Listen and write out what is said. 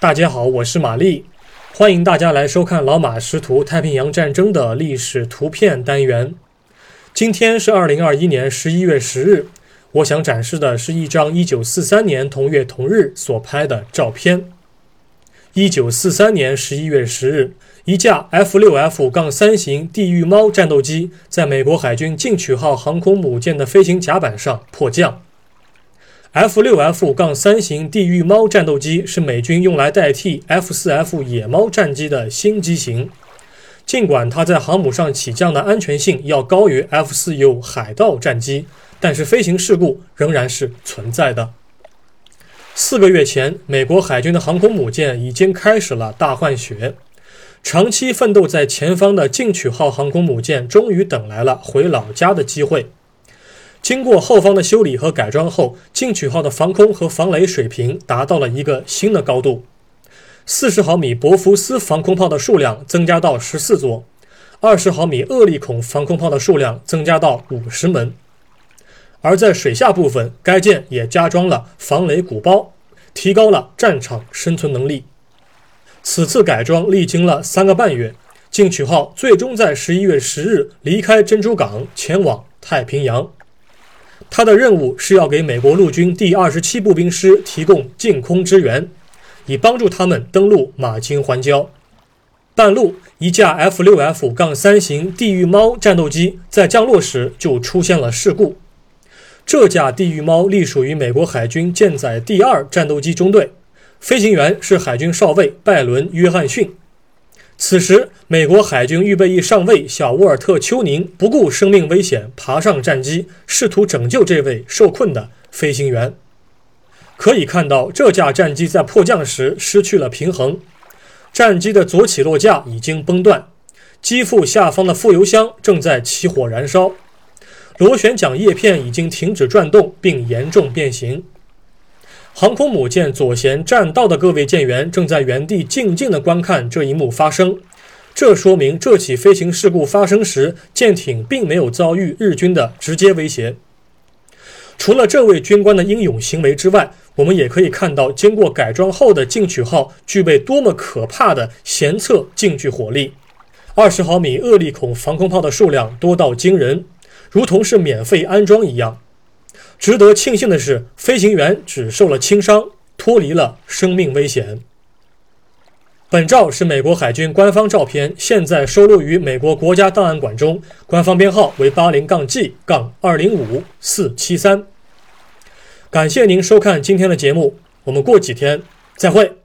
大家好，我是玛丽，欢迎大家来收看老马识图太平洋战争的历史图片单元。今天是二零二一年十一月十日，我想展示的是一张一九四三年同月同日所拍的照片。一九四三年十一月十日，一架 F 六 F 杠三型地狱猫战斗机在美国海军进取号航空母舰的飞行甲板上迫降。F 六 F 杠三型地狱猫战斗机是美军用来代替 F 四 F 野猫战机的新机型。尽管它在航母上起降的安全性要高于 F 四 U 海盗战机，但是飞行事故仍然是存在的。四个月前，美国海军的航空母舰已经开始了大换血。长期奋斗在前方的进取号航空母舰终于等来了回老家的机会。经过后方的修理和改装后，进取号的防空和防雷水平达到了一个新的高度。四十毫米博福斯防空炮的数量增加到十四座，二十毫米厄利孔防空炮的数量增加到五十门。而在水下部分，该舰也加装了防雷鼓包，提高了战场生存能力。此次改装历经了三个半月，进取号最终在十一月十日离开珍珠港，前往太平洋。他的任务是要给美国陆军第二十七步兵师提供近空支援，以帮助他们登陆马金环礁。半路，一架 F 六 F 杠三型地狱猫战斗机在降落时就出现了事故。这架地狱猫隶属于美国海军舰载第二战斗机中队，飞行员是海军少尉拜伦·约翰逊。此时，美国海军预备役上尉小沃尔特·丘宁不顾生命危险，爬上战机，试图拯救这位受困的飞行员。可以看到，这架战机在迫降时失去了平衡，战机的左起落架已经崩断，机腹下方的副油箱正在起火燃烧。螺旋桨叶片已经停止转动，并严重变形。航空母舰左舷栈道的各位舰员正在原地静静地观看这一幕发生。这说明这起飞行事故发生时，舰艇并没有遭遇日军的直接威胁。除了这位军官的英勇行为之外，我们也可以看到，经过改装后的进取号具备多么可怕的舷侧近距火力。二十毫米厄利孔防空炮的数量多到惊人。如同是免费安装一样。值得庆幸的是，飞行员只受了轻伤，脱离了生命危险。本照是美国海军官方照片，现在收录于美国国家档案馆中，官方编号为八零杠 G 杠二零五四七三。感谢您收看今天的节目，我们过几天再会。